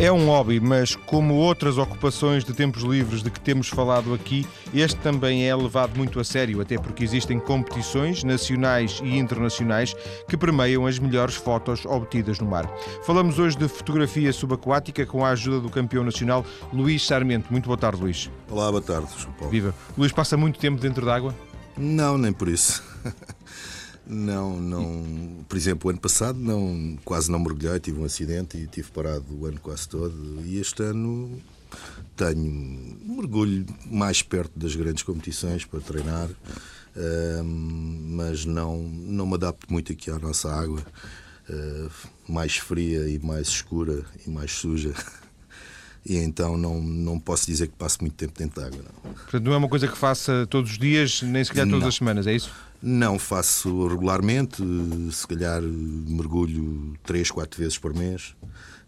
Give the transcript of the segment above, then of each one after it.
É um hobby, mas como outras ocupações de tempos livres de que temos falado aqui, este também é levado muito a sério, até porque existem competições nacionais e internacionais que permeiam as melhores fotos obtidas no mar. Falamos hoje de fotografia subaquática com a ajuda do campeão nacional Luís Sarmento. Muito boa tarde, Luís. Olá, boa tarde, João Paulo. Viva. Luís passa muito tempo dentro d'água? Não, nem por isso. Não, não. Por exemplo, o ano passado não, quase não mergulhei, tive um acidente e tive parado o ano quase todo. E este ano tenho mergulho mais perto das grandes competições para treinar, mas não, não me adapto muito aqui à nossa água, uh, mais fria e mais escura e mais suja. E então não, não posso dizer que passo muito tempo dentro da água. Não. Portanto, não é uma coisa que faça todos os dias, nem se calhar todas não. as semanas, é isso? Não faço regularmente, se calhar mergulho 3, 4 vezes por mês,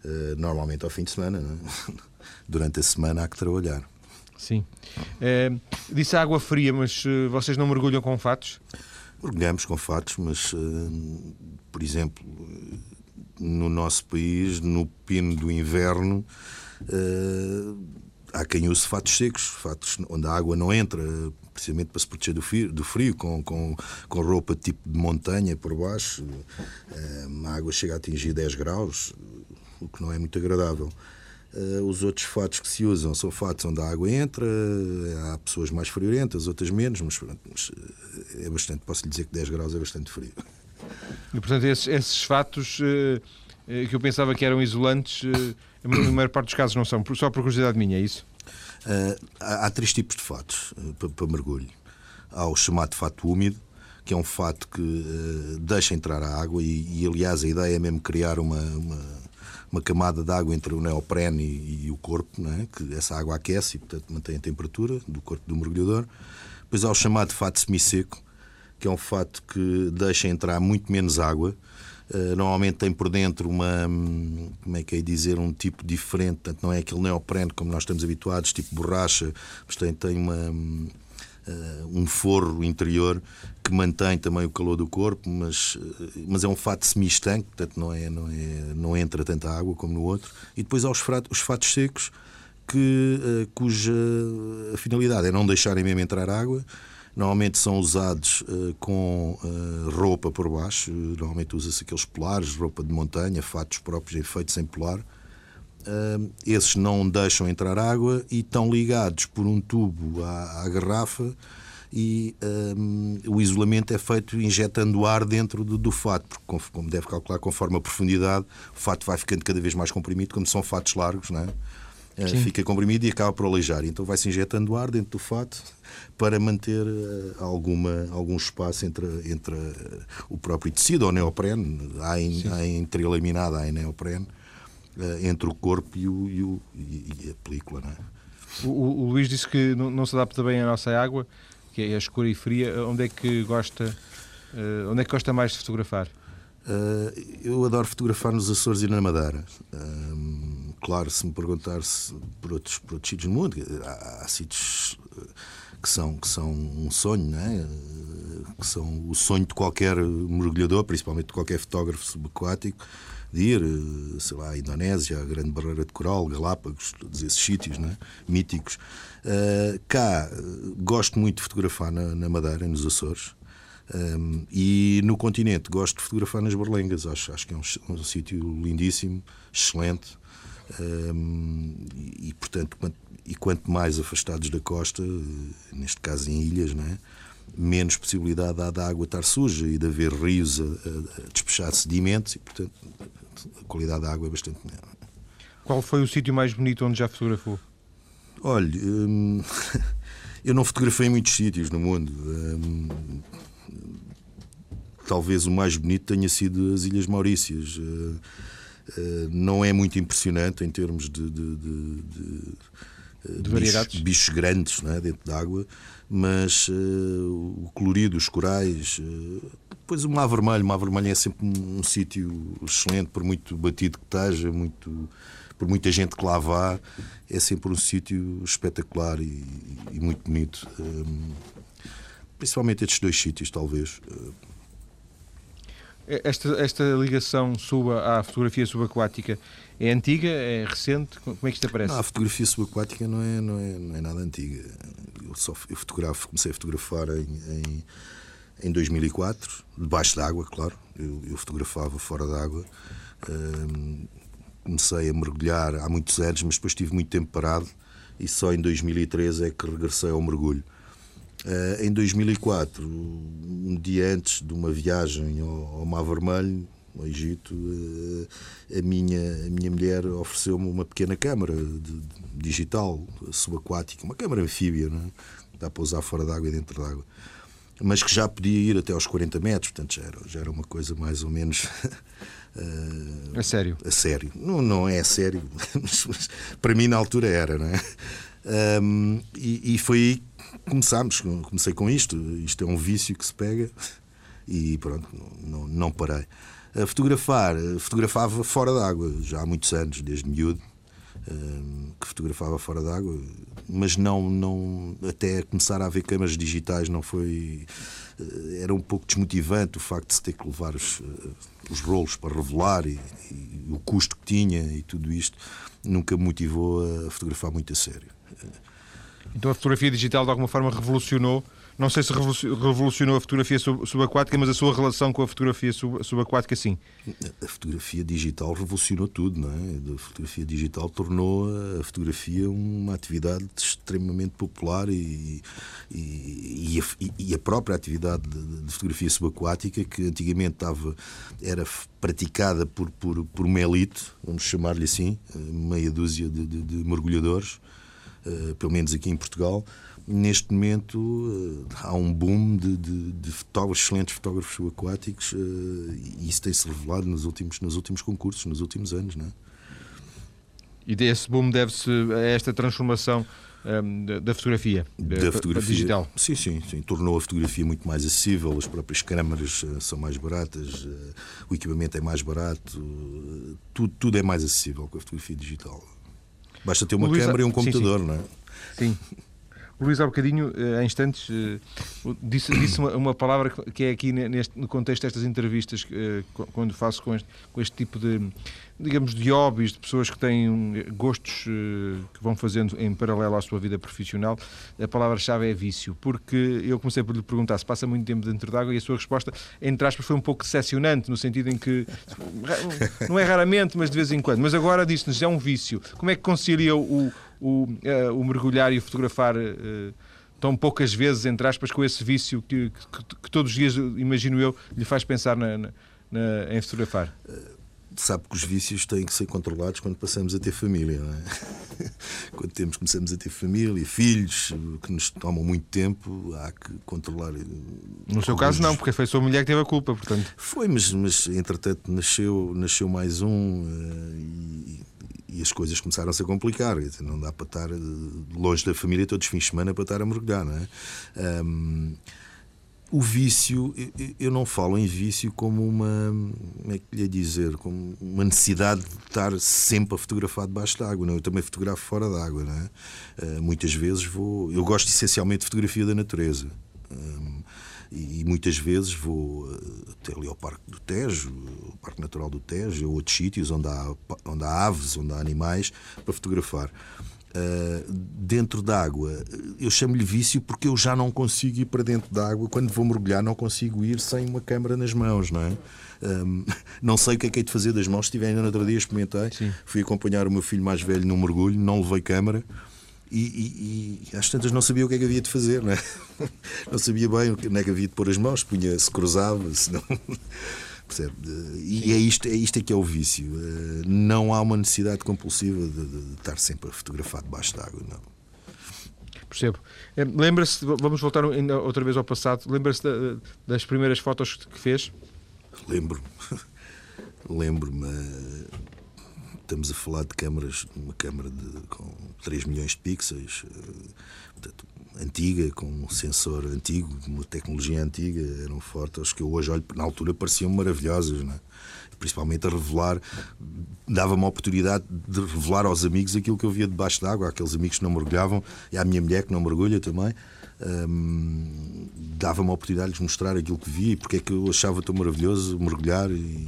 eh, normalmente ao fim de semana. É? Durante a semana há que trabalhar. Sim. É, disse água fria, mas eh, vocês não mergulham com fatos? Mergulhamos com fatos, mas, por exemplo, no nosso país, no pino do inverno, há quem use fatos secos, fatos onde a água não entra, precisamente para se proteger do frio, do frio com, com, com roupa tipo de montanha por baixo. Eh, a água chega a atingir 10 graus, o que não é muito agradável. Eh, os outros fatos que se usam são fatos onde a água entra, há pessoas mais friorentas, outras menos, mas, mas eh, é bastante, posso lhe dizer que 10 graus é bastante frio. E portanto, esses, esses fatos que eu pensava que eram isolantes, na maior parte dos casos não são, só por curiosidade minha, é isso? Uh, há, três tipos de fatos uh, para, mergulho. Há o chamado fato úmido, que é um fato que uh, deixa entrar a água e, e, aliás, a ideia é mesmo criar uma, uma, uma camada de água entre o neoprene e, e o corpo, é? que essa água aquece e, portanto, mantém a temperatura do corpo do mergulhador. Depois há o chamado fato semisseco, que é um fato que deixa entrar muito menos água normalmente tem por dentro uma, hum, como é que é dizer, um tipo diferente, portanto não é aquele neoprene como nós estamos habituados, tipo borracha, mas tem, tem uma, uh, um forro interior que mantém também o calor do corpo, mas, mas é um fato semi-estanque, portanto não, é, não, é, não entra tanta água como no outro. E depois há os, os fatos secos, que, cuja finalidade é não deixarem mesmo entrar água, Normalmente são usados uh, com uh, roupa por baixo, normalmente usa-se aqueles polares, roupa de montanha, fatos próprios feitos em polar. Uh, esses não deixam entrar água e estão ligados por um tubo à, à garrafa e um, o isolamento é feito injetando ar dentro do, do fato, porque, como deve calcular, conforme a profundidade, o fato vai ficando cada vez mais comprimido, como são fatos largos, não é? Uh, fica comprimido e acaba por aleijar. Então vai-se injetando ar dentro do fato para manter uh, alguma, algum espaço entre, entre uh, o próprio tecido, ou neoprene, há, em, há entrelaminada, há em neoprene, uh, entre o corpo e, o, e, o, e a película. É? o, o, Luís disse que não, não, se adapta bem à nossa água, que é escura e fria. Onde é que gosta, onde é que gosta mais de fotografar? eu adoro fotografar nos Açores e na Madeira. Claro, se me perguntar -se por outros, por outros sítios do mundo, há, há sítios que são, que são um sonho, não é? que são o sonho de qualquer mergulhador, principalmente de qualquer fotógrafo subaquático, de ir, sei lá, à Indonésia, à Grande Barreira de Coral, Galápagos, todos esses sítios é? míticos. Uh, cá, gosto muito de fotografar na, na Madeira, nos Açores. Um, e no continente gosto de fotografar nas Berlengas, acho, acho que é um, um sítio lindíssimo, excelente. E, portanto, e quanto mais afastados da costa, neste caso em ilhas, não é? menos possibilidade há da água estar suja e de haver rios a, a, despejar sedimentos e, portanto, a qualidade da água é bastante melhor. Qual foi o sítio mais bonito onde já fotografou? Olha, hum, eu não fotografei muitos sítios no mundo. Hum, talvez o mais bonito tenha sido as Ilhas Maurícias. Uh, não é muito impressionante em termos de, de, de, de de bichos, bichos, grandes é? dentro d'água, mas uh, o colorido, os corais. Uh, depois o mar vermelho. O mar vermelho é sempre um, um sítio excelente, por muito batido que esteja, muito, por muita gente que lá vá. É sempre um sítio espetacular e, e, muito bonito. Um, principalmente estes dois sítios, talvez. Esta, esta ligação sua à fotografia subaquática é antiga, é recente? Como é que isto aparece? Não, a fotografia subaquática não é, não, é, não é nada antiga. Eu, só, eu fotografo, comecei a fotografar em, em, em 2004, debaixo d'água, claro. Eu, eu, fotografava fora d'água. Um, comecei a mergulhar há muitos anos, mas depois tive muito tempo parado e só em 2013 é que regressei ao mergulho. Uh, em 2004, um dia antes de uma viagem ao, ao Mar Vermelho, no Egito, uh, a, minha, a minha mulher ofereceu-me uma pequena câmara de, de, digital, subaquática, uma câmara anfíbia, não é? dá para usar fora d'água e dentro d'água, mas que já podia ir até aos 40 metros, portanto já era, já era uma coisa mais ou menos. Uh, a sério? A sério. Não, não é a sério, mas, mas, para mim na altura era, não é? Um, e, e, foi aí que começámos. Comecei com isto. Isto é um vício que se pega e pronto, não, não parei. A fotografar, fotografava fora d'água já há muitos anos, desde miúdo, um, que fotografava fora d'água, mas não, não até começar a haver câmaras digitais não foi eh, era um pouco desmotivante o facto de se ter que levar os, eh, os rolos para revelar e, e, o custo que tinha e tudo isto nunca me motivou a fotografar muito a sério. Então a fotografia digital de alguma forma revolucionou não sei se revolucionou a fotografia subaquática, mas a sua relação com a fotografia subaquática, sim. A fotografia digital revolucionou tudo, não é? A fotografia digital tornou a fotografia uma atividade extremamente popular e, e, e, a, e a, própria atividade de, de, fotografia subaquática, que antigamente estava, era praticada por, por, por uma elite, vamos chamar-lhe assim, meia dúzia de, de, de mergulhadores, pelo menos aqui em Portugal neste momento eh, há um boom de, de, de fotógrafos, excelentes fotógrafos subaquáticos eh, e isso tem-se revelado nos últimos, nos últimos concursos, nos últimos anos. Não é? E esse boom deve-se a esta transformação ehm, da, fotografia, da fotografia digital. Sim, sim, sim, tornou a fotografia muito mais acessível, as próprias câmaras são mais baratas, o equipamento é mais barato, tudo, tudo é mais acessível com a fotografia digital. Basta ter uma Luísa, câmara e um computador, sim, sim. não é? Sim. O Luís, há bocadinho, eh, em instantes, eh, disse, disse uma, uma, palavra que é aqui neste, no contexto destas entrevistas, eh, quando faço com este, com este tipo de, digamos, de hobbies, de pessoas que têm gostos que vão fazendo em paralelo à sua vida profissional, a palavra-chave é vício. Porque eu comecei por lhe perguntar se passa muito tempo dentro d'água e a sua resposta, entre aspas, foi um pouco decepcionante, no sentido em que, não é raramente, mas de vez em quando. Mas agora disse-nos, é um vício. Como é que concilia o o, uh, o mergulhar e o fotografar uh, tão poucas vezes, entre aspas, com esse vício que, que, que todos os dias, imagino eu, lhe faz pensar na, na, na, em fotografar? sabe que os vícios têm que ser controlados quando passamos a ter família, não é? quando temos, começamos a ter família, filhos que nos tomam muito tempo, há que controlar. Eh, no seu caso, não, porque foi a sua mulher que teve a culpa, portanto. Foi, mas, mas entretanto nasceu, nasceu mais um e, e as coisas começaram a complicar. Não dá para estar eh, longe da família todos os fins de semana para estar a mergulhar, não é? Um, o vício, eu não falo em vício como uma, como é que lhe dizer, como uma necessidade de estar sempre a fotografar debaixo d'água, não? É? Eu também fotografo fora d'água, não é? Uh, muitas vezes vou, eu gosto essencialmente de fotografia da natureza. Um, e, muitas vezes vou eh, até ali ao Parque do Tejo, o Parque Natural do Tejo, ou outros sítios onde há, onde há aves, onde há animais, para fotografar. Uh, dentro d'água, eu chamo-lhe vício porque eu já não consigo ir para dentro d'água. Quando vou mergulhar, não consigo ir sem uma câmera nas mãos, não é? Um, não sei o que é que hei de fazer das mãos. Estive ainda no outro dia, experimentei. Sim. Fui acompanhar o meu filho mais velho num mergulho, não levei câmera e, e, e às tantas não sabia o que é que havia de fazer, não, é? não sabia bem onde é que havia de pôr as mãos, punha, se cruzava, se não. Percebe? E é isto, é isto é que é o vício. Eh, não há uma necessidade compulsiva de, de estar sempre a fotografar debaixo d'água, não. Percebo. Eh, lembra-se, vamos voltar outra vez ao passado, lembra-se das primeiras fotos que fez? Lembro. Lembro-me estamos a falar de câmaras, uma câmara de, com 3 milhões de pixels, eh, portanto, antiga, com um sensor antigo, uma tecnologia antiga, eram fotos que eu hoje olho, na altura pareciam maravilhosas, não é? principalmente a revelar, dava-me a oportunidade de revelar aos amigos aquilo que eu via debaixo d'água, aqueles amigos que não mergulhavam, e à minha mulher que não mergulha também. um, dava-me a oportunidade de lhes mostrar aquilo que vi, porque é que eu achava tão maravilhoso mergulhar e,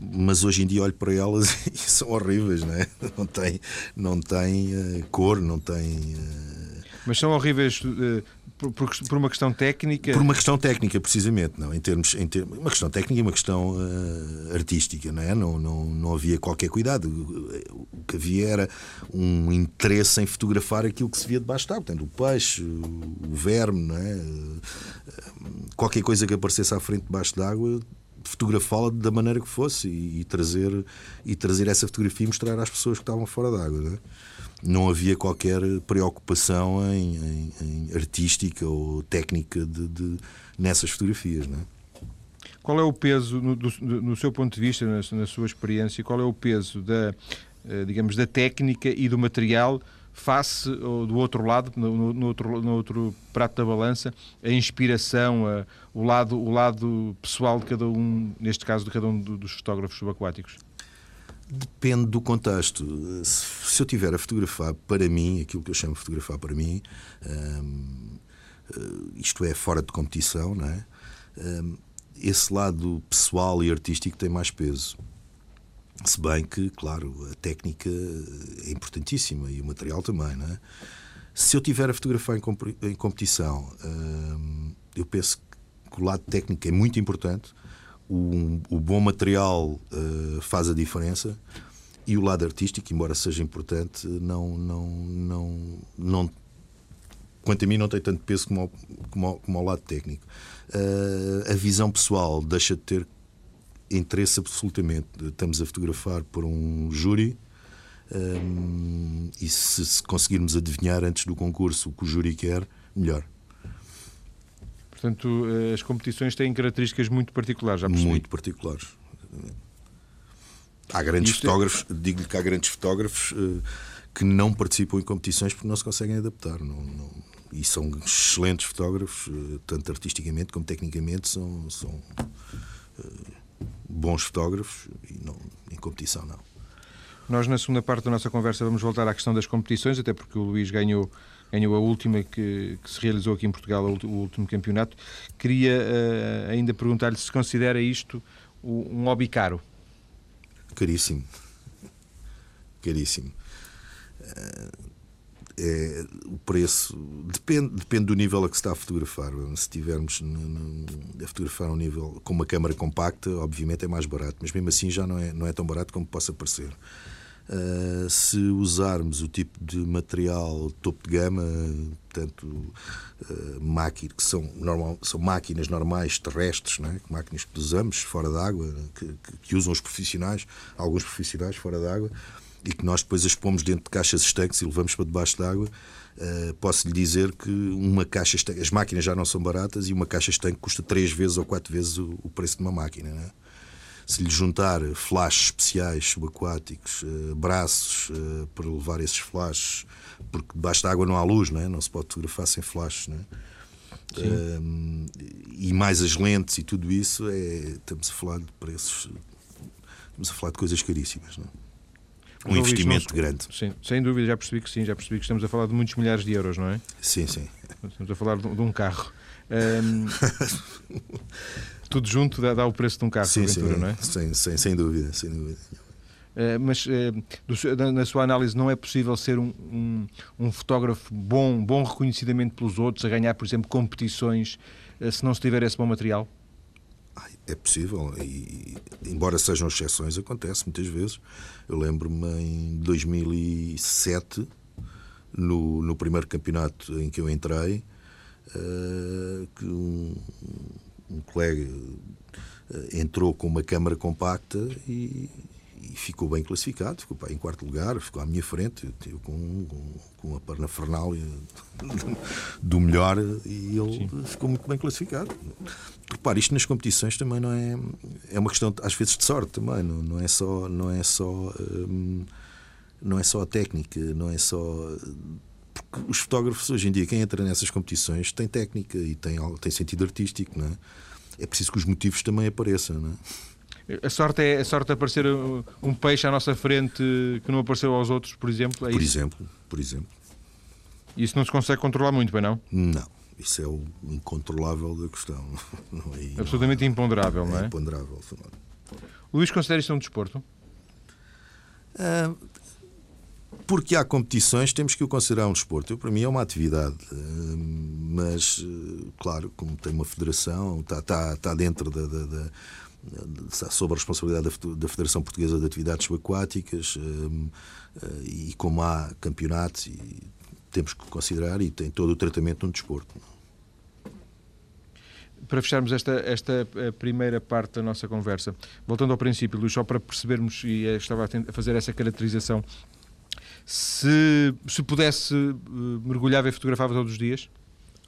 mas hoje em dia olho para elas e são horríveis, não é? Não tem, não tem uh, cor, não tem. Uh... Mas são horríveis uh, por, por, uma questão técnica? Por uma questão técnica, precisamente, não. Em termos, em ter, uma questão técnica e uma questão artística, não é? Não, não, não havia qualquer cuidado. O que havia era um interesse em fotografar aquilo que se via debaixo d'água, portanto, o peixe, o verme, não é? Qualquer coisa que aparecesse à frente debaixo d'água fotografá-la da maneira que fosse e, e, trazer, e trazer essa fotografia e mostrar às pessoas que estavam fora d'água. Não, é? não havia qualquer preocupação em, em, em artística ou técnica de, de, nessas fotografias. Não é? Qual é o peso, no, do, no seu ponto de vista, na, na, sua experiência, qual é o peso da, eh, digamos, da técnica e do material face do outro lado, no, no, outro, no outro prato da balança, a inspiração, a, o, lado, o lado pessoal de cada um, neste caso de cada um dos fotógrafos subaquáticos? Depende do contexto. Se eu tiver a fotografar para mim, aquilo que eu chamo de fotografar para mim, hum, isto é, fora de competição, não é? Hum, esse lado pessoal e artístico tem mais peso. Se bem que, claro, a técnica é importantíssima e o material também, não é? Se eu tiver a fotografar em competição, hum, eu penso que o lado técnico é muito importante, o, o bom material uh, faz a diferença e o lado artístico, embora seja importante, não, não, não, não quanto a mim, não tem tanto peso como ao, como ao, como ao lado técnico. Uh, a visão pessoal deixa de ter interesse absolutamente. Estamos a fotografar por um júri um, e se, se, conseguirmos adivinhar antes do concurso o que o júri quer, melhor. Portanto, eh, as competições têm características muito particulares, já percebi. Muito particulares. Há grandes Isto é- fotógrafos, é... digo-lhe que há grandes fotógrafos uh, que não participam em competições porque não se conseguem adaptar. Não, não... E são excelentes fotógrafos, uh, tanto artisticamente como tecnicamente, são, são uh, bons fotógrafos e não, em competição não. Nós, na segunda parte da nossa conversa, vamos voltar à questão das competições, até porque o Luís ganhou, ganhou a última que, que se realizou aqui em Portugal, o último campeonato. Queria uh, ainda perguntar-lhe se considera isto um hobby caro. Caríssimo. Caríssimo. Uh, é, o preço depende, depende do nível a que se está a fotografar. Se estivermos a fotografar um nível com uma câmara compacta, obviamente é mais barato, mas mesmo assim já não é, não é tão barato como possa parecer. Uh, se usarmos o tipo de material topo de gama, portanto, uh, máquina, que são, normal, são máquinas normais terrestres, não é? máquinas que usamos fora d'água, que, que, que usam os profissionais, alguns profissionais fora d'água, e que nós depois as pomos dentro de caixas estanques e levamos para debaixo d'água, uh, posso lhe dizer que uma caixa estanque, as máquinas já não são baratas e uma caixa estanque custa três vezes ou quatro vezes o, o preço de uma máquina. É? Se lhe juntar flashes especiais subaquáticos, uh, braços uh, para levar esses flashes, porque debaixo d'água não há luz, não, é? não se pode fotografar sem flashes. Não é? e mais as lentes e tudo isso, é, estamos a falar de preços, estamos a falar de coisas caríssimas. Não é? Um investimento grande. Sim, sem dúvida, já percebi que sim, já percebi que estamos a falar de muitos milhares de euros, não é? Sim, sim. Estamos a falar de, um carro. Um, tudo junto dá, dá, o preço de um carro, sim, sim, não é? Sem, sem, sem dúvida, sem dúvida. Uh, mas uh, do, na sua análise não é possível ser um, um, um, fotógrafo bom, bom reconhecidamente pelos outros, a ganhar, por exemplo, competições, uh, se não se tiver esse bom material? É possível, e embora sejam exceções, acontece muitas vezes. Eu lembro-me em 2007, no, no primeiro campeonato em que eu entrei, uh, que um, um colega uh, entrou com uma câmara compacta e, e ficou bem classificado, ficou pá, em quarto lugar, ficou à minha frente, eu com, com, com a parnafernália do melhor e ele Sim. ficou muito bem classificado. Repare, isto nas competições também não é. É uma questão, às vezes, de sorte também, não, não é só. Não é só hum, não é só a técnica, não é só. Porque os fotógrafos hoje em dia, quem entra nessas competições, tem técnica e tem, tem sentido artístico, não é? É preciso que os motivos também apareçam, não é? A sorte é a sorte de aparecer um peixe à nossa frente que não apareceu aos outros, por exemplo? É por isso? exemplo, por exemplo. Isso não se consegue controlar muito, bem não? Não. Isso é o incontrolável da questão. Não é, Absolutamente não, imponderável, não é? É imponderável. Luís, considera isto um desporto? Uh, porque há competições, temos que o considerar um desporto. Eu, para mim é uma atividade, uh, mas, uh, claro, como tem uma federação, está, está, está dentro da, da, da sob a responsabilidade da Federação Portuguesa de Atividades Subaquáticas e como há campeonatos temos que considerar e tem todo o tratamento um desporto. Para fecharmos esta, esta eh, primeira parte da nossa conversa, voltando ao princípio, Luís, só para percebermos, e estava a fazer essa caracterização, se, se pudesse eh, mergulhava e fotografava todos os dias?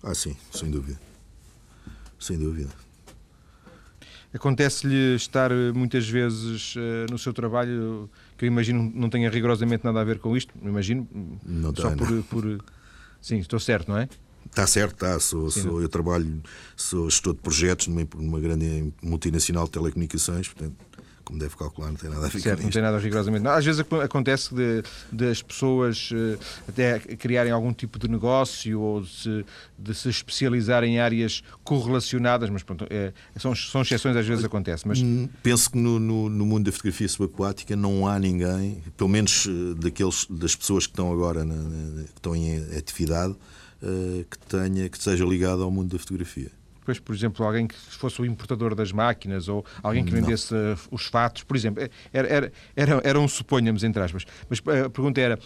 Ah, sim, sem dúvida. Sem dúvida. Acontece-lhe estar eh, muitas vezes no seu trabalho que eu imagino não tenha rigorosamente nada a ver com isto, imagino, não só por, por... Sim, estou certo, não é? Está certo, está. Sou, Sim, sou, eu trabalho, sou gestor de projetos numa, numa grande multinacional de telecomunicações, portanto, como deve calcular, não tem nada a ver certo, com não tem nada rigorosamente. Não, às vezes acontece de, de as pessoas eh, até criarem algum tipo de negócio ou de se, de se especializar em áreas correlacionadas, mas pronto, é, são, são exceções, às vezes acontece. Mas... Hum, penso que no, no, no, mundo da fotografia subaquática não há ninguém, pelo menos eh, daqueles, das pessoas que estão agora na, na, que estão em atividade, uh, que, tenha, que seja ligado ao mundo da fotografia depois, por exemplo, alguém que fosse o importador das máquinas ou alguém que vendesse não. os fatos, por exemplo. Era, era, era, era um suponhamos, entre aspas. Mas a pergunta era.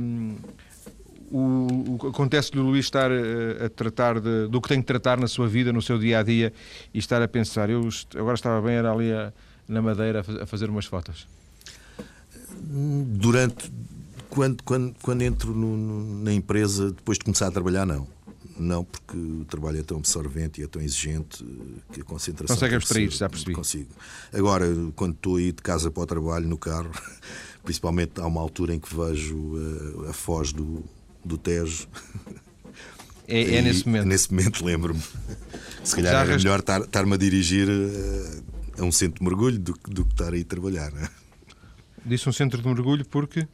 Um, o, o acontece-lhe o Luís estar a, a tratar de, do que tem que tratar na sua vida, no seu dia a dia, e estar a pensar, eu agora estava bem, era ali a, na Madeira a fazer umas fotos? Durante. Quando, quando, quando entro no, no, na empresa, depois de começar a trabalhar, não. Não, porque o trabalho é tão absorvente e é tão exigente que a concentração. Consegue abstrair, já percebi. Consigo. Agora, quando estou aí de casa para o trabalho no carro, principalmente há uma altura em que vejo a, eh, a foz do, do Tejo. É, é nesse momento. Nesse momento lembro-me. Se calhar já era melhor estar-me a dirigir a, eh, a, um centro de mergulho do, do que estar aí a trabalhar. Né? Disse um centro de mergulho porque.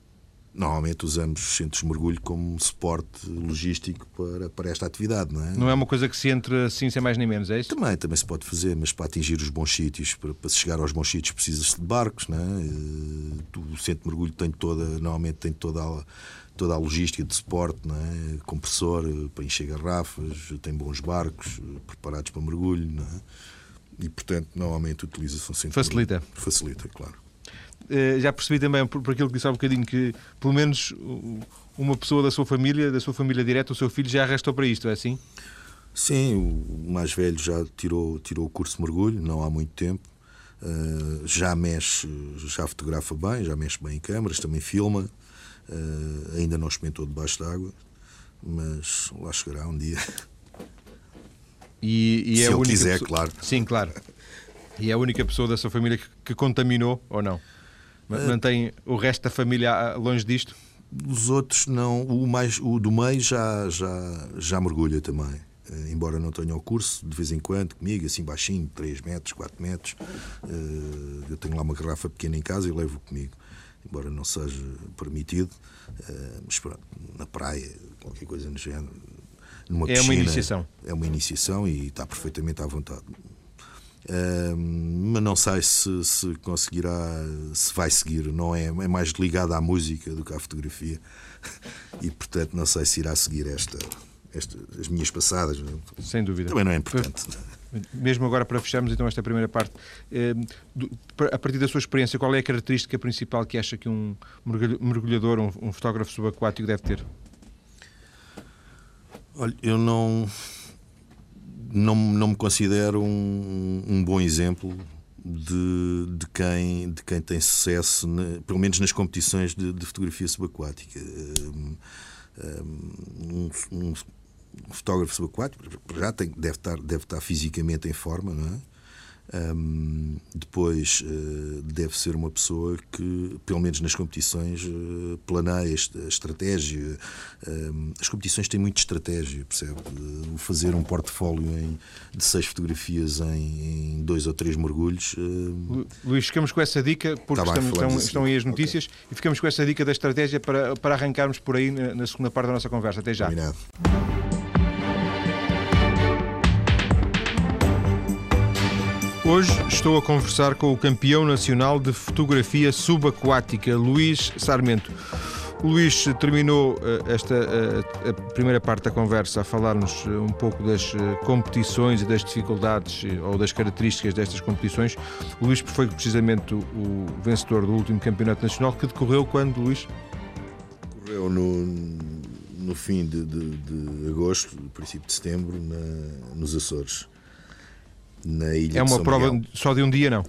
Normalmente usamos centros de mergulho como suporte logístico para, para esta atividade, não é? Não é uma coisa que se entre assim sem mais nem menos, é isso? Também, também se pode fazer, mas para atingir os bons sítios, para, para chegar aos bons sítios precisa-se de barcos, não é? Eh, o centro de mergulho tem toda, normalmente tem toda a, toda a logística de suporte, não é? Compressor eh, para encher garrafas, tem bons barcos eh, preparados para mergulho, não é? E, portanto, normalmente utiliza-se um centro Facilita. Facilita, claro. Eh, já percebi também, por, por aquilo que disse há um bocadinho, que pelo menos uma pessoa da sua família, da sua família direta, o seu filho, já arrastou para isto, é assim? Sim, o mais velho já tirou, tirou o curso de mergulho, não há muito tempo. Uh, já mexe, já fotografa bem, já mexe bem em câmaras, também filma. Uh, ainda não experimentou debaixo d'água, mas lá chegará um dia. E, e Se é ele quiser, pessoa... claro. Sim, claro. E é a única pessoa da sua família que, que contaminou ou não? Mantém o resto da família longe disto? Os outros não. O, mais, o do meio já, já, já mergulha também. Eh, embora não tenha o curso, de vez em quando, comigo, assim baixinho, 3 metros, 4 metros. Eh, eu tenho lá uma garrafa pequena em casa e levo comigo. Embora não seja permitido. Eh, mas pronto, na praia, qualquer coisa no género. Numa é piscina, uma iniciação. É uma iniciação e está perfeitamente à vontade mas não sei se, se, conseguirá, se vai seguir. Não é, é mais ligado à música do que à fotografia e, portanto, não sei se irá seguir esta, esta as minhas passadas. Sem dúvida. Também não é importante. Mesmo agora para fecharmos então esta primeira parte, a partir da sua experiência, qual é a característica principal que acha que um mergulhador, um fotógrafo subaquático deve ter? Olha, eu não não, não me considero um, um bom exemplo de, de, quem, de quem tem sucesso, pelo menos nas competições de, de fotografia subaquática. Um, um, um, fotógrafo subaquático já tem, deve, estar, deve estar fisicamente em forma, não é? Um, depois uh, deve ser uma pessoa que, pelo menos nas competições, uh, planeia a estratégia. Um, as competições têm muita estratégia, percebe? Uh, fazer um portfólio em, de seis fotografias em, em, dois ou três mergulhos. Luís, ficamos com essa dica, porque tá estamos, estão, estão, aí as notícias, okay. e ficamos com essa dica da estratégia para, para arrancarmos por aí na, na segunda parte da nossa conversa. Até já. Combinado. Hoje estou a conversar com o campeão nacional de fotografia subaquática, Luís Sarmento. Luís terminou eh, esta eh, a primeira parte da conversa a falar-nos eh, um pouco das competições e das dificuldades ou das características destas competições. O Luís foi precisamente o vencedor do último campeonato nacional que decorreu quando, Luís? Decorreu no, no fim de, de, de agosto, princípio de setembro, na, nos Açores na ilha É uma prova Miguel. só de um dia, não?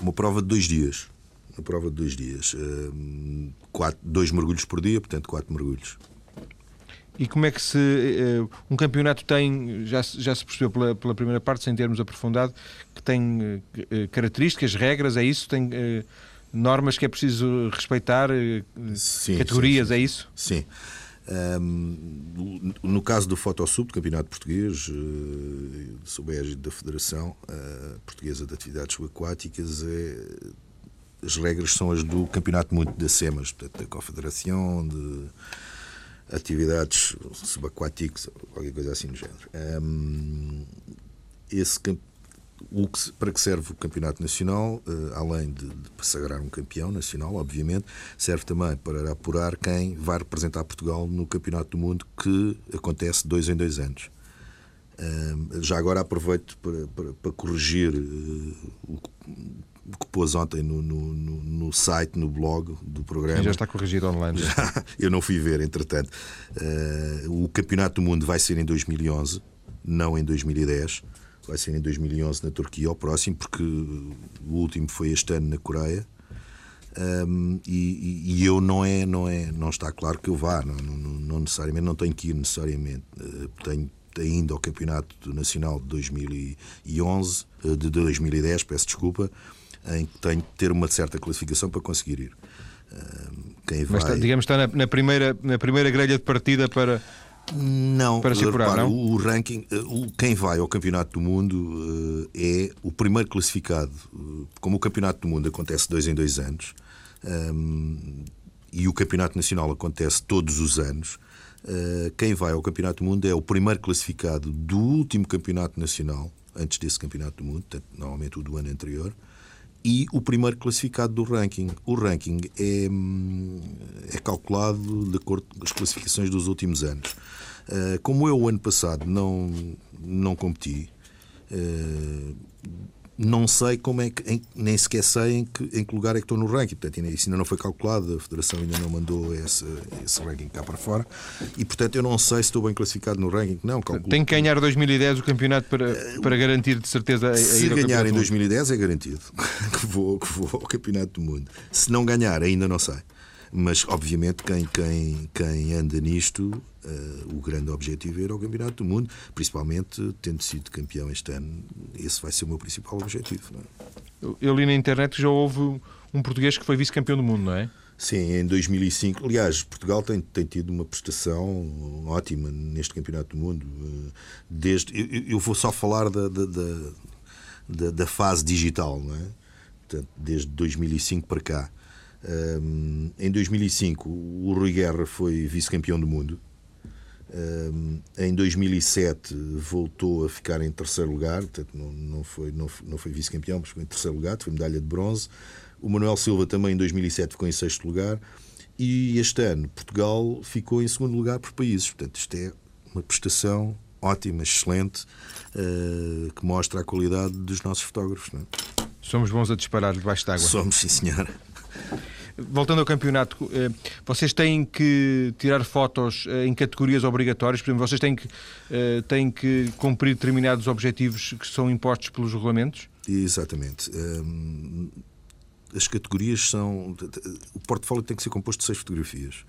Uma prova de dois dias. Uma prova de dois dias. Uh, quatro, dois mergulhos por dia, portanto, quatro mergulhos. E como é que se. Uh, um campeonato tem, já, já se percebeu pela, pela primeira parte, sem termos aprofundado, que tem uh, características, regras, é isso? Tem normas que é preciso respeitar, sim, categorias, sim, sim. é isso? Sim. Um, no caso do Fotosub, do Campeonato Português, uh, sob a égide da Federação uh, Portuguesa de Atividades Subaquáticas, é, as regras são as do Campeonato Mundo da SEMAS, portanto, da Confederação de Atividades Subaquáticas, qualquer coisa assim do género. Um, esse campeonato o que, para que serve o Campeonato Nacional, uh, além de, de sagrar um campeão nacional, obviamente, serve também para apurar quem vai representar Portugal no Campeonato do Mundo, que acontece dois em dois anos. Uh, já agora aproveito para, para, para corrigir uh, o, o, que pôs ontem no, no, no, site, no blog do programa. Sim, já está corrigido online. Já, eu não fui ver, entretanto. o Campeonato do Mundo vai ser em 2011, não em 2010 vai ser em 2011 na Turquia, o próximo, porque o último foi este ano na Coreia. Um, e, e, eu não é, não é, não está claro que eu vá, não, não, não necessariamente, não tenho que ir necessariamente. Uh, tenho ainda ao Campeonato Nacional de 2011, uh, de 2010, peço desculpa, em que tenho que ter uma certa classificação para conseguir ir. Uh, quem vai... Mas digamos está na, na, primeira, na primeira grelha de partida para não, para se apurar, não? o ranking, eh, o, quem vai ao Campeonato do Mundo uh, é o primeiro classificado. Uh, como o Campeonato do Mundo acontece dois em dois anos ehm, e o Campeonato Nacional acontece todos os anos, quem vai ao Campeonato do Mundo é o primeiro classificado do último Campeonato Nacional, antes desse Campeonato do Mundo, normalmente o do ano anterior, e o primeiro classificado do ranking. O ranking é, é calculado de acordo com as classificações dos últimos anos. Eh, como eu, o ano passado, não, não competi, eh, não sei como é que, em, nem sequer sei em que, em que lugar é que estou no ranking. Portanto, isso ainda não foi calculado, a Federação ainda não mandou esse, esse ranking cá para fora. E, portanto, eu não sei se estou bem classificado no ranking. Não, calculo. Tem que ganhar 2010 o campeonato para, para garantir de certeza a, a Se ganhar em 2010 é garantido que vou, que vou ao Campeonato do Mundo. Se não ganhar, ainda não sei. Mas, obviamente, quem, quem, quem anda nisto, o grande objetivo é ir ao Campeonato do Mundo, principalmente tendo sido campeão este ano. Esse vai ser o meu principal objetivo. É? Eu li na internet que já houve um português que foi vice-campeão do mundo, não é? Sim, em 2005. Aliás, Portugal tem, tem tido uma prestação ótima neste Campeonato do Mundo. Eh, desde, eu, eu vou só falar da, da, da, da, fase digital, não é? Portanto, desde 2005 para cá. Um, em 2005, o Rui Guerra foi vice-campeão do mundo. Em 2007 voltou a ficar em terceiro lugar, portanto não, não foi, não, não foi vice-campeão, mas ficou em terceiro lugar, foi medalha de bronze. O Manuel Silva também em 2007 ficou em sexto lugar. E este ano Portugal ficou em segundo lugar por países. Portanto, isto é uma prestação ótima, excelente, uh, que mostra a qualidade dos nossos fotógrafos. É? Somos bons a disparar debaixo d'água. Somos, sim, senhora. Voltando ao campeonato, eh, vocês têm que tirar fotos eh, em categorias obrigatórias, por exemplo, vocês têm que, eh, têm que cumprir determinados objetivos que são impostos pelos regulamentos? Exatamente. Ehm, as categorias são. O portfólio tem que ser composto de seis fotografias.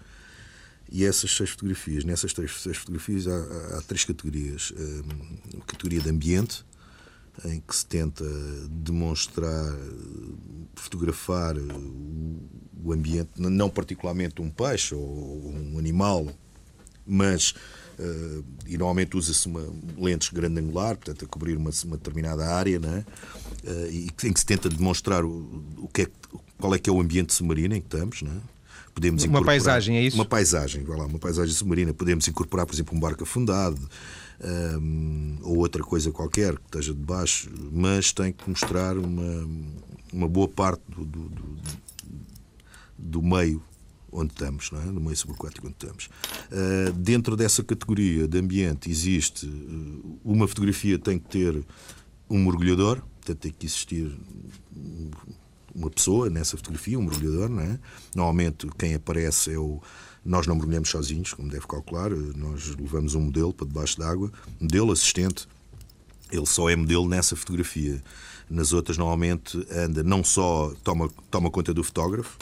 E essas seis fotografias, nessas três, seis fotografias, há, há três categorias: ehm, a categoria de ambiente, em que se tenta demonstrar, fotografar o ambiente, não particularmente um peixe ou um animal, mas uh, e normalmente usa-se lentes grande angular, portanto a cobrir uma, uma determinada área, né? Uh, e em que se tenta demonstrar o, o que é, qual é que é o ambiente submarino em que estamos, né? Podemos uma paisagem, é isso? Uma paisagem, vai lá, uma paisagem submarina. Podemos incorporar, por exemplo, um barco afundado um, ou outra coisa qualquer que esteja debaixo, mas tem que mostrar uma, uma boa parte do, do, do, do meio onde estamos, não é? no meio subaquático onde estamos. Uh, dentro dessa categoria de ambiente existe uh, uma fotografia tem que ter um mergulhador, portanto tem que existir uma pessoa nessa fotografia, um mergulhador, não é? Normalmente quem aparece é o nós não mergulhamos sozinhos, como deve calcular, nós levamos um modelo para debaixo d'água, modelo assistente, ele só é modelo nessa fotografia. Nas outras, normalmente, anda não só toma, toma conta do fotógrafo,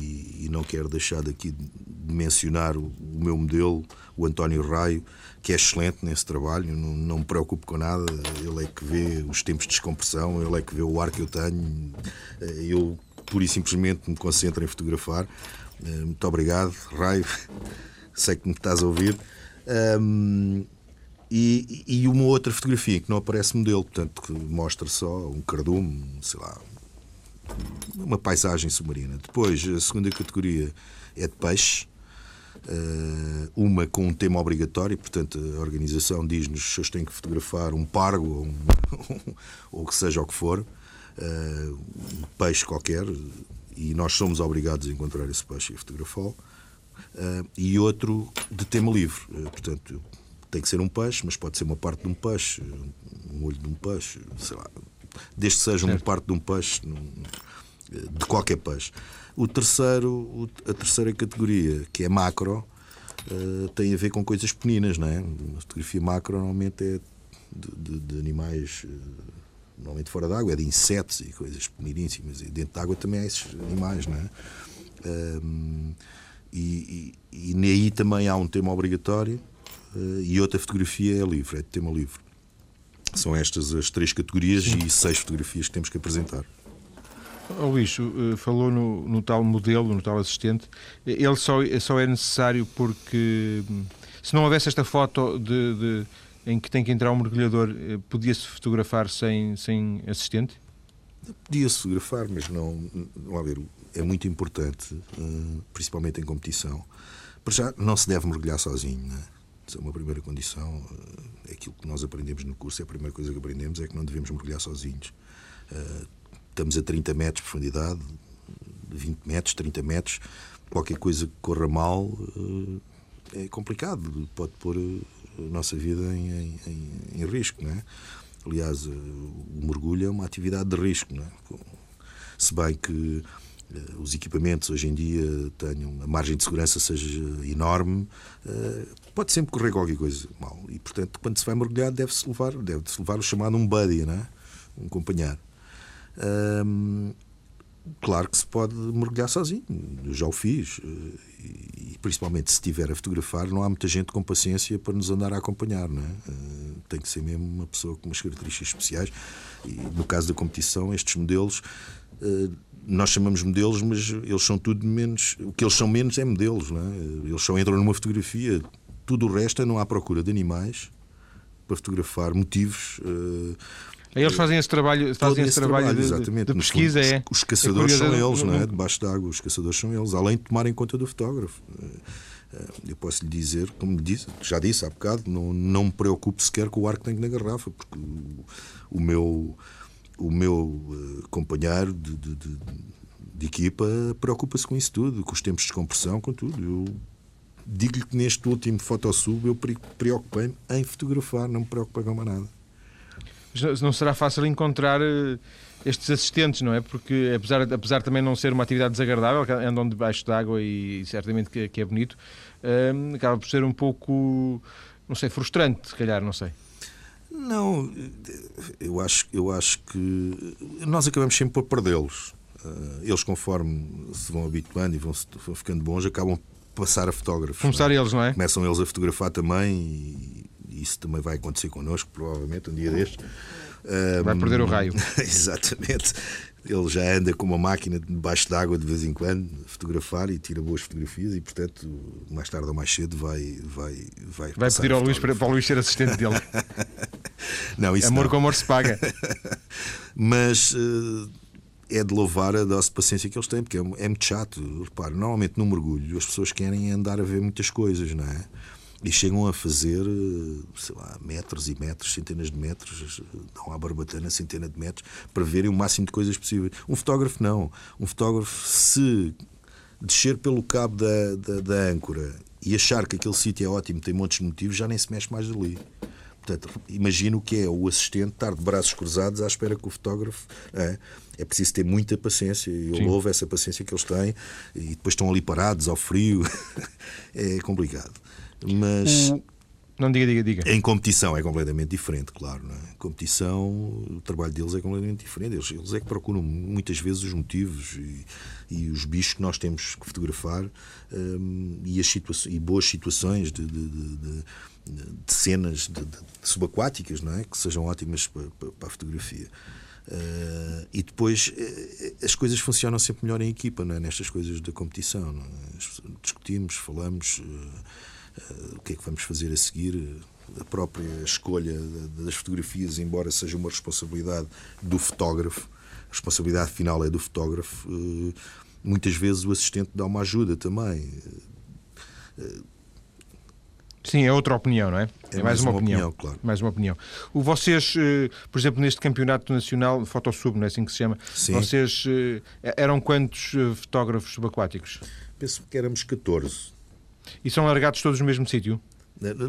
e, e não quero deixar daqui de mencionar o, o, meu modelo, o António Raio, que é excelente nesse trabalho, não, não me preocupo com nada, ele é que vê os tempos de descompressão, ele é que vê o ar que eu tenho, eu pura e simplesmente me concentro em fotografar. Eh, muito obrigado, Raio, sei que me estás a ouvir. Um, e, e, uma outra fotografia que não aparece modelo, portanto, que mostra só um cardume, sei lá, uma paisagem submarina. Depois, a segunda categoria é de peixe, eh, uma com um tema obrigatório, portanto, a organização diz-nos se eu tenho que fotografar um pargo ou, um, ou que seja o que for, eh, um peixe qualquer, e nós somos obrigados a encontrar esse peixe e fotografá-lo. Eh, e outro de tema livre, portanto, tem que ser um peixe, mas pode ser uma parte de um peixe, um olho de um peixe, sei lá, desde que seja uma parte de um peixe, de qualquer peixe. O terceiro, a terceira categoria, que é macro, eh, tem a ver com coisas pequeninas, não é? Fotografia macro normalmente é de, de, de animais, eh, normalmente fora d'água, é de insetos e coisas pequeniníssimas. E dentro d'água também há esses animais, não é? E, e, e aí também há um tema obrigatório uh, e outra fotografia é livre, é de tema livre. São estas as três categorias e seis fotografias que temos que apresentar. O Luís, eh, falou no, no, tal modelo, no tal assistente. Ele só, só é necessário porque hum, se não houvesse esta foto de, de em que tem que entrar um mergulhador, eh, podia-se fotografar sem, sem assistente? Podia-se fotografar, mas não. Vamos ver, é muito importante, eh, principalmente em competição. Para já, não se deve mergulhar sozinho. Né? Isso é uma primeira condição. É aquilo que nós aprendemos no curso, é a primeira coisa que aprendemos é que não devemos mergulhar sozinhos estamos a 30 metros de profundidade, 20 metros, 30 metros, qualquer coisa que corra mal eh, é complicado, pode pôr eh, a nossa vida em, em, em risco. Não é? Aliás, eh, o mergulho é uma atividade de risco. Não é? Se bem que os equipamentos hoje em dia tenham a margem de segurança seja enorme, pode sempre correr qualquer coisa mal. E, portanto, quando se vai mergulhar, deve-se levar, deve levar o chamado um buddy, não é? um companheiro claro que se pode mergulhar sozinho, eu já o fiz, eh, e principalmente se estiver a fotografar, não há muita gente com paciência para nos andar a acompanhar, não é? Eh, tem que ser mesmo uma pessoa com umas características especiais, e no caso da competição, estes modelos. Eh, nós chamamos modelos, mas eles são tudo menos. O que eles são menos é modelos, não é? Eles só entram numa fotografia. Tudo o resto é não há procura de animais para fotografar motivos. Eles fazem esse trabalho, fazem esse, trabalho, trabalho, de, exatamente. de pesquisa. Fundo, é, os caçadores é são eles, não é? Debaixo d'água, os caçadores são eles, além de tomarem conta do fotógrafo. Eh, eu posso lhe dizer, como disse, já disse há bocado, não, não me preocupo sequer com o ar que tenho na garrafa, porque o, meu, o meu eh, companheiro de, de, de, de equipa preocupa-se com isso tudo, com os tempos de descompressão, com tudo. Eu digo-lhe que neste último fotossub eu preocupei-me em fotografar, não me preocupei com mais nada não será fácil encontrar eh, estes assistentes, não é? Porque apesar, apesar também não ser uma atividade desagradável, andam debaixo d'água e certamente que, que é bonito, um, ehm, acaba por ser um pouco, não sei, frustrante, se calhar, não sei. Não, eu acho, eu acho que nós acabamos sempre por perdê-los. Eh, eles, conforme se vão habituando e vão, vão ficando bons, acabam por passar a fotógrafos. Começar é? eles, não é? Começam eles a fotografar também e isso também vai acontecer connosco, provavelmente, um dia destes. Vai perder o raio. Exatamente. Ele já anda com uma máquina debaixo d'água de vez em quando, a fotografar e tira boas fotografias e, portanto, mais tarde ou mais cedo vai vai Vai, vai pedir ao Luís para, para o Luís ser assistente dele. não, isso amor não. com amor se paga. Mas uh, é de louvar a dose de paciência que eles têm, porque é, é muito chato. Repare, normalmente no mergulho as pessoas querem andar a ver muitas coisas, não é? E chegam a fazer, sei lá, metros e metros, centenas de metros, dão à barbatana centenas de metros, para verem o máximo de coisas possíveis. Um fotógrafo não. Um fotógrafo, se descer pelo cabo da, da, da âncora e achar que aquele sítio é ótimo, tem montes de motivos, já nem se mexe mais ali. Portanto, imagino que é o assistente estar de braços cruzados à espera que o fotógrafo. É, é preciso ter muita paciência e eu Sim. louvo essa paciência que eles têm e depois estão ali parados ao frio. é complicado. Mas. Não diga, diga, diga. Em competição é completamente diferente, claro. Não é? Em competição, o trabalho deles é completamente diferente. Eles, eles é que procuram muitas vezes os motivos e, e os bichos que nós temos que fotografar um, e, as e boas situações de, de, de, de cenas subaquáticas não é? que sejam ótimas para, para a fotografia. Uh, e depois uh, as coisas funcionam sempre melhor em equipa, não é? nestas coisas da competição. É? Discutimos, falamos. Uh, o que é que vamos fazer a seguir. A própria escolha das fotografias, embora seja uma responsabilidade do fotógrafo, a responsabilidade final é do fotógrafo, eh, muitas vezes o assistente dá uma ajuda também. Sim, é outra opinião, não é? É, é mais, mais, uma, uma opinião. opinião. claro. Mais uma opinião. O vocês, eh, por exemplo, neste campeonato nacional, Fotosub, não é assim que se chama? Sim. Vocês eh, eram quantos fotógrafos subaquáticos? Penso que éramos 14. E são largados todos no mesmo sítio?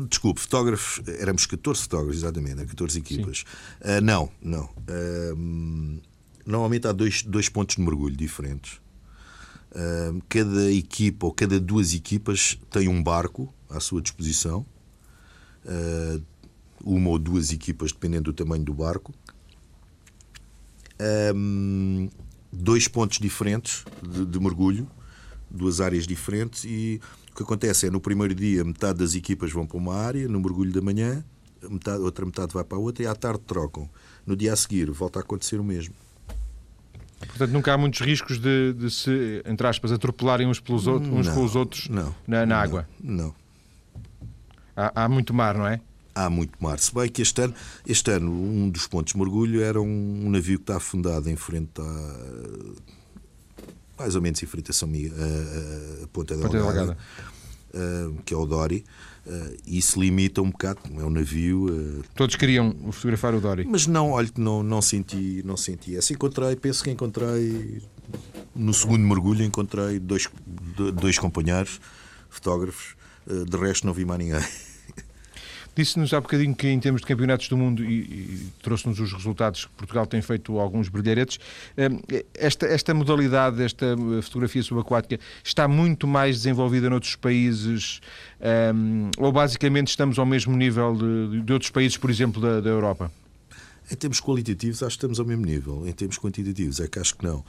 Desculpe, fotógrafos, éramos 14 fotógrafos, exatamente, 14 equipas. Uh, não, não. Uh, normalmente há dois, dois pontos de mergulho diferentes. Uh, cada equipa ou cada duas equipas tem um barco à sua disposição. uma ou duas equipas, dependendo do tamanho do barco. dois pontos diferentes de, de mergulho, duas áreas diferentes e o que acontece é no primeiro dia metade das equipas vão para uma área, no mergulho da manhã, metade, outra metade vai para a outra e à tarde trocam. No dia a seguir volta a acontecer o mesmo. Portanto, nunca há muitos riscos de, de se, entre aspas, atropelarem uns, pelos outros, uns não, com os outros não, na, na água? Não. Há, há, muito mar, não é? Há muito mar. Se bem que este ano, este ano um dos pontos de mergulho era um, um navio que está afundado em frente à mais ou menos em frente a, São Miguel, a, a Ponta Delgada, Ponta Delgada. Uh, que é o Dori. Uh, e isso limita um bocado, é um navio. Uh, Todos queriam fotografar o Dori. Mas não, olha que não, não senti, não senti essa. Encontrei, penso que encontrei no segundo mergulho encontrei dois, dois companheiros, fotógrafos, de resto não vi mais ninguém. Disse-nos há bocadinho que, em termos de campeonatos do mundo, e, e trouxe-nos os resultados que Portugal tem feito alguns brilharetes, eh, esta, esta modalidade, esta eh, fotografia subaquática, está muito mais desenvolvida noutros países, um, eh, ou basicamente estamos ao mesmo nível de, de outros países, por exemplo, da, da Europa? Em termos qualitativos, acho que estamos ao mesmo nível. Em termos quantitativos, é que acho que não.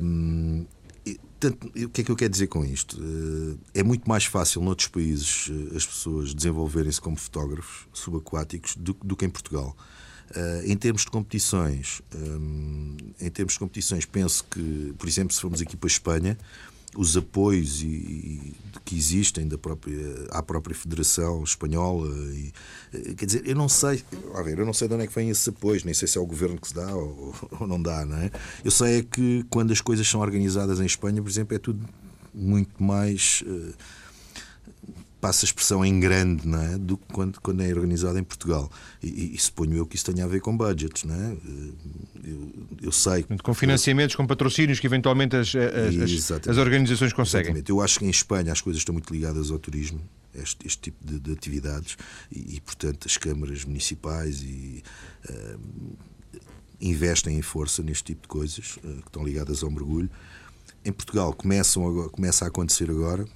Um, Portanto, o que é que eu quero dizer com isto? Eh, é muito mais fácil noutros países eh, as pessoas desenvolverem-se como fotógrafos subaquáticos do, do que em Portugal. Uh, em termos de competições, um, em termos de competições, penso que, por exemplo, se formos aqui para a Espanha, os apoios e, e, que existem da própria, à própria Federação Espanhola. E, eh, quer dizer, eu não sei, a ver, eu não sei de onde é que vêm esses apoios, nem sei se é o governo que se dá ou, ou não dá, não é? Eu sei é que quando as coisas são organizadas em Espanha, por exemplo, é tudo muito mais. Uh, passa a expressão em grande não é? do que quando, quando é organizado em Portugal. E, e, suponho eu que isso tenha a ver com budgets. Não é? eu, eu sei. Com financiamentos, com patrocínios que eventualmente as, as, as, organizações conseguem. Exatamente. Eu acho que em Espanha as coisas estão muito ligadas ao turismo. Este, este tipo de, de atividades e, e, portanto, as câmaras municipais e, uh, investem em força neste tipo de coisas uh, que estão ligadas ao mergulho. Em Portugal começam começa a acontecer agora,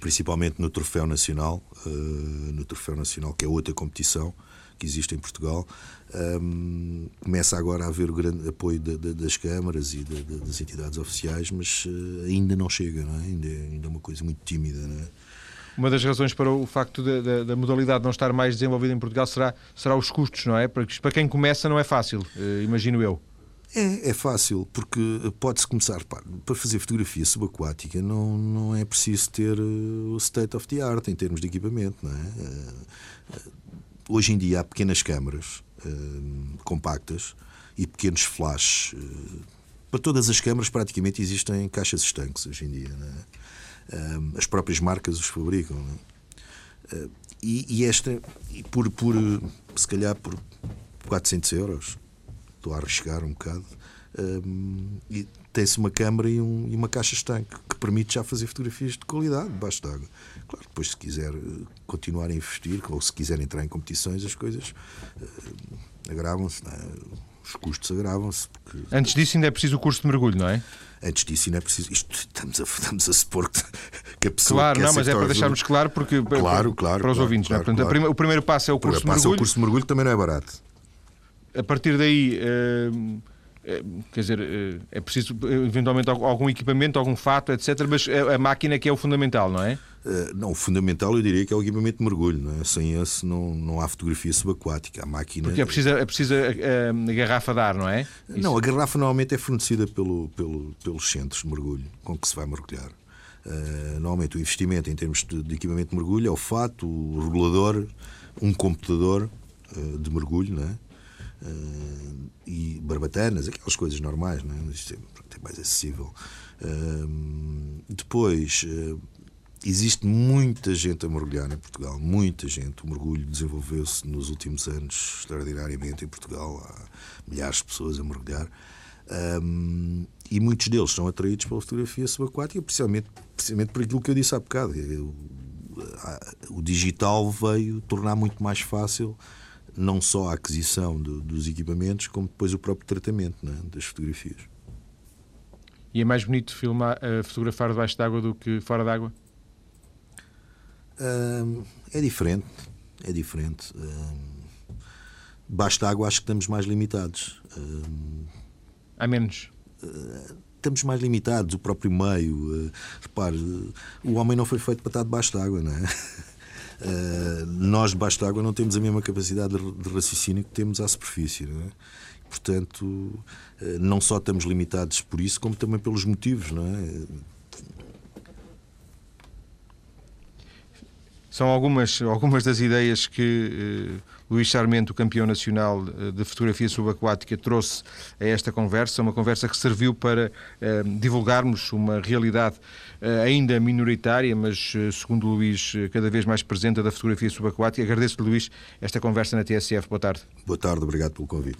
principalmente no Troféu Nacional, uh, no Troféu Nacional, que é outra competição que existe em Portugal. Um, começa agora a haver o grande apoio de, de, das câmaras e de, das entidades oficiais, mas uh, ainda não chega, não é? Ainda, é, ainda é uma coisa muito tímida. Não é? uma das razões para o facto da, da, da, modalidade não estar mais desenvolvida em Portugal será, será os custos, não é? Porque para quem começa não é fácil, uh, imagino eu. É, é fácil, porque pode-se começar para fazer fotografia subaquática não, não é preciso ter o state of the art em termos de equipamento, não é? Hoje em dia há pequenas câmaras uh, compactas e pequenos flashes. Para todas as câmaras praticamente existem caixas estanques hoje em dia. Uh, as próprias marcas os fabricam. Eh, e, e, esta, e por, por, se calhar por 400 euros, estou a arriscar um bocado, e tem-se uma câmara e, um, e, uma caixa estanque que permite já fazer fotografias de qualidade debaixo d'água. Claro, depois se quiser eh, continuar a investir ou se quiser entrar em competições, as coisas uh, agravam-se, é? os custos agravam-se. Porque... Antes disso ainda é preciso o curso de mergulho, não é? Antes disso ainda é preciso. Isto, estamos, a, estamos a supor que, que a pessoa. Claro, não, mas é para deixarmos claro porque claro, claro, para os claro, ouvintes. Claro, não é? Portanto, claro. o primeiro passo é o curso de mergulho. Passo é o curso de mergulho também não é barato. A partir daí. Uh é, quer dizer, é, é preciso eventualmente algum equipamento, algum fato, etc. Mas a máquina que é o fundamental, não é? Eh, não, o fundamental eu diria que é o equipamento de mergulho. Não é? Sem esse não, não há fotografia subaquática. A máquina. Porque é preciso, é preciso a, a, a, garrafa de ar, não é? Isso. Não, a garrafa normalmente é fornecida pelo, pelo, pelos centros de mergulho com que se vai mergulhar. Uh, normalmente o investimento em termos de, de, equipamento de mergulho é o fato, o regulador, um computador uh, de mergulho, não é? Uh, e barbatanas, aquelas coisas normais, não é? Isto é, é mais acessível. Uh, depois, uh, existe muita gente a mergulhar em Portugal, muita gente. O mergulho desenvolveu-se nos últimos anos extraordinariamente em Portugal. Há milhares de pessoas a mergulhar. Um, e muitos deles são atraídos pela fotografia subaquática, precisamente, precisamente por aquilo que eu disse há bocado. O, o digital veio tornar muito mais fácil não só a aquisição do, dos equipamentos, como depois o próprio tratamento né, das fotografias. E é mais bonito filmar, uh, fotografar debaixo d'água do que fora d'água? Uh, é diferente. É diferente. Uh, debaixo d'água acho que estamos mais limitados. Uh, Há menos? estamos mais limitados, o próprio meio. repare, o homem não foi feito para estar debaixo d'água, não é? Uh, nós, debaixo d'água, não temos a mesma capacidade de, raciocínio que temos à superfície. Não é? Portanto, uh, não só estamos limitados por isso, como também pelos motivos. Não é? São algumas, algumas das ideias que uh, Luís Sarmento, campeão nacional de fotografia subaquática, trouxe a esta conversa, uma conversa que serviu para uh, divulgarmos uma realidade uh, ainda minoritária, mas, segundo Luís, cada vez mais presente da fotografia subaquática. Agradeço-lhe, Luís, esta conversa na TSF. Boa tarde. Boa tarde, obrigado pelo convite.